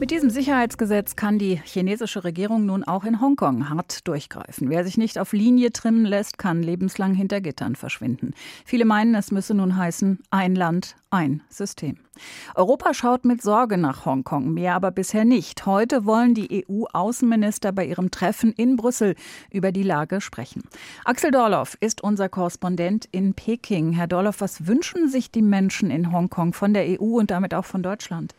Mit diesem Sicherheitsgesetz kann die chinesische Regierung nun auch in Hongkong hart durchgreifen. Wer sich nicht auf Linie trimmen lässt, kann lebenslang hinter Gittern verschwinden. Viele meinen, es müsse nun heißen, ein Land, ein System. Europa schaut mit Sorge nach Hongkong, mehr aber bisher nicht. Heute wollen die EU-Außenminister bei ihrem Treffen in Brüssel über die Lage sprechen. Axel Dorloff ist unser Korrespondent in Peking. Herr Dorloff, was wünschen sich die Menschen in Hongkong von der EU und damit auch von Deutschland?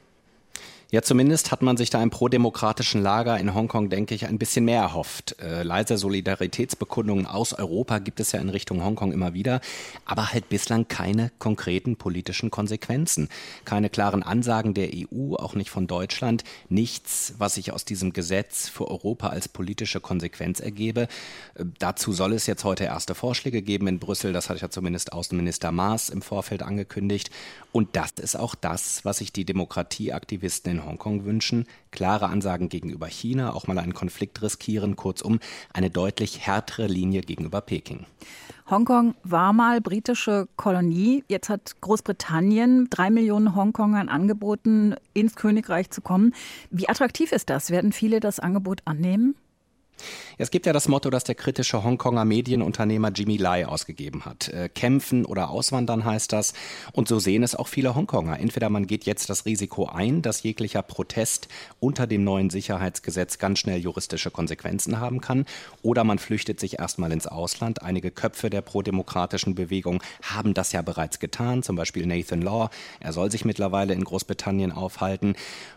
Ja, zumindest hat man sich da im prodemokratischen Lager in Hongkong, denke ich, ein bisschen mehr erhofft. Äh, leise Solidaritätsbekundungen aus Europa gibt es ja in Richtung Hongkong immer wieder, aber halt bislang keine konkreten politischen Konsequenzen. Keine klaren Ansagen der EU, auch nicht von Deutschland. Nichts, was sich aus diesem Gesetz für Europa als politische Konsequenz ergebe. Äh, dazu soll es jetzt heute erste Vorschläge geben in Brüssel. Das hat ja zumindest Außenminister Maas im Vorfeld angekündigt. Und das ist auch das, was sich die Demokratieaktivisten in in Hongkong wünschen, klare Ansagen gegenüber China, auch mal einen Konflikt riskieren, kurzum eine deutlich härtere Linie gegenüber Peking. Hongkong war mal britische Kolonie. Jetzt hat Großbritannien drei Millionen Hongkongern angeboten, ins Königreich zu kommen. Wie attraktiv ist das? Werden viele das Angebot annehmen? Es gibt ja das Motto, das der kritische Hongkonger Medienunternehmer Jimmy Lai ausgegeben hat. Äh, kämpfen oder auswandern heißt das. Und so sehen es auch viele Hongkonger. Entweder man geht jetzt das Risiko ein, dass jeglicher Protest unter dem neuen Sicherheitsgesetz ganz schnell juristische Konsequenzen haben kann, oder man flüchtet sich erstmal ins Ausland. Einige Köpfe der prodemokratischen Bewegung haben das ja bereits getan, zum Beispiel Nathan Law. Er soll sich mittlerweile in Großbritannien aufhalten.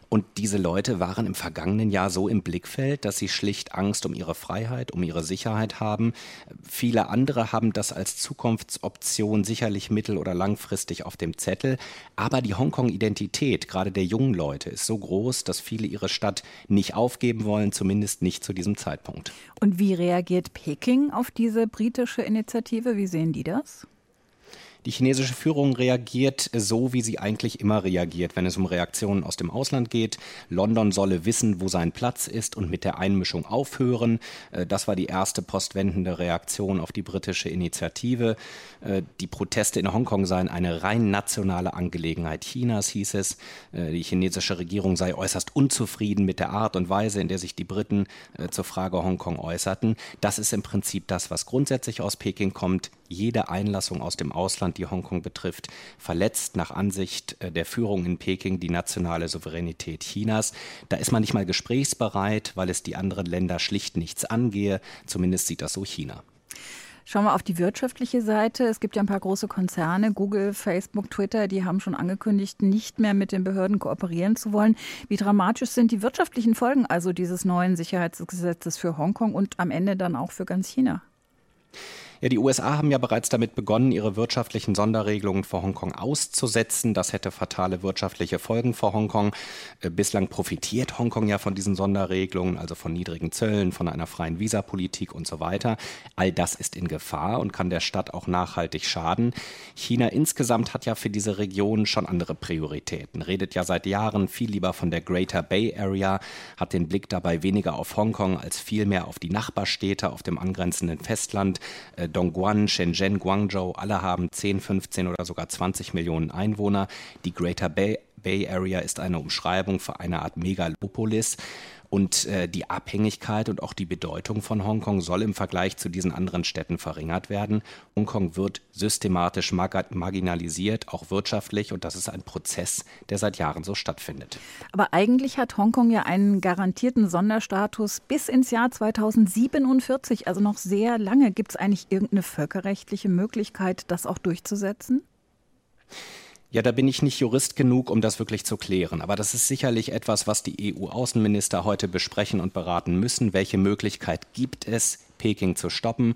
Und diese Leute waren im vergangenen Jahr so im Blickfeld, dass sie schlicht Angst um ihre Freiheit, um ihre Sicherheit haben. Viele andere haben das als Zukunftsoption sicherlich mittel- oder langfristig auf dem Zettel. Aber die Hongkong-Identität, gerade der jungen Leute, ist so groß, dass viele ihre Stadt nicht aufgeben wollen, zumindest nicht zu diesem Zeitpunkt. Und wie reagiert Peking auf diese britische Initiative? Wie sehen die das? Die chinesische Führung reagiert so, wie sie eigentlich immer reagiert, wenn es um Reaktionen aus dem Ausland geht. London solle wissen, wo sein Platz ist und mit der Einmischung aufhören. Äh, das war die erste postwendende Reaktion auf die britische Initiative. Äh, die Proteste in Hongkong seien eine rein nationale Angelegenheit Chinas, hieß es. Äh, die chinesische Regierung sei äußerst unzufrieden mit der Art und Weise, in der sich die Briten zur Frage Hongkong äußerten. Das ist im Prinzip das, was grundsätzlich aus Peking kommt. Jede Einlassung aus dem Ausland die Hongkong betrifft, verletzt nach Ansicht äh, der Führung in Peking die nationale Souveränität Chinas. Da ist man nicht mal gesprächsbereit, weil es die anderen Länder schlicht nichts angehe. Zumindest sieht das so China. Schauen wir auf die wirtschaftliche Seite. Es gibt ja ein paar große Konzerne, Google, Facebook, Twitter, die haben schon angekündigt, nicht mehr mit den Behörden kooperieren zu wollen. Wie dramatisch sind die wirtschaftlichen Folgen also dieses neuen Sicherheitsgesetzes für Hongkong und am Ende dann auch für ganz China? Ja, die USA haben ja bereits damit begonnen, ihre wirtschaftlichen Sonderregelungen für Hongkong auszusetzen. Das hätte fatale wirtschaftliche Folgen für Hongkong. Äh, bislang profitiert Hongkong ja von diesen Sonderregelungen, also von niedrigen Zöllen, von einer freien Visapolitik und so weiter. All das ist in Gefahr und kann der Stadt auch nachhaltig schaden. China insgesamt hat ja für diese Region schon andere Prioritäten, redet ja seit Jahren viel lieber von der Greater Bay Area, hat den Blick dabei weniger auf Hongkong als vielmehr auf die Nachbarstädte auf dem angrenzenden Festland. Dongguan, Shenzhen, Guangzhou, alle haben 10, 15 oder sogar 20 Millionen Einwohner. Die Greater Bay, Bay Area ist eine Umschreibung für eine Art Megalopolis. Und äh, die Abhängigkeit und auch die Bedeutung von Hongkong soll im Vergleich zu diesen anderen Städten verringert werden. Hongkong wird systematisch marginalisiert, auch wirtschaftlich. Und das ist ein Prozess, der seit Jahren so stattfindet. Aber eigentlich hat Hongkong ja einen garantierten Sonderstatus bis ins Jahr 2047, also noch sehr lange. Gibt es eigentlich irgendeine völkerrechtliche Möglichkeit, das auch durchzusetzen? Ja, da bin ich nicht Jurist genug, um das wirklich zu klären. Aber das ist sicherlich etwas, was die EU-Außenminister heute besprechen und beraten müssen. Welche Möglichkeit gibt es, Peking zu stoppen.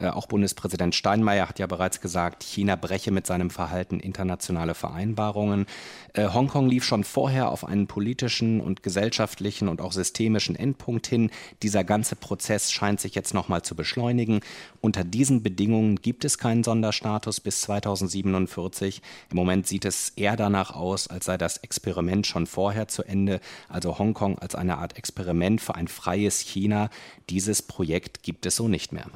Äh, auch Bundespräsident Steinmeier hat ja bereits gesagt, China breche mit seinem Verhalten internationale Vereinbarungen. Äh, Hongkong lief schon vorher auf einen politischen und gesellschaftlichen und auch systemischen Endpunkt hin. Dieser ganze Prozess scheint sich jetzt nochmal zu beschleunigen. Unter diesen Bedingungen gibt es keinen Sonderstatus bis 2047. Im Moment sieht es eher danach aus, als sei das Experiment schon vorher zu Ende. Also Hongkong als eine Art Experiment für ein freies China. Dieses Projekt gibt es so nicht mehr.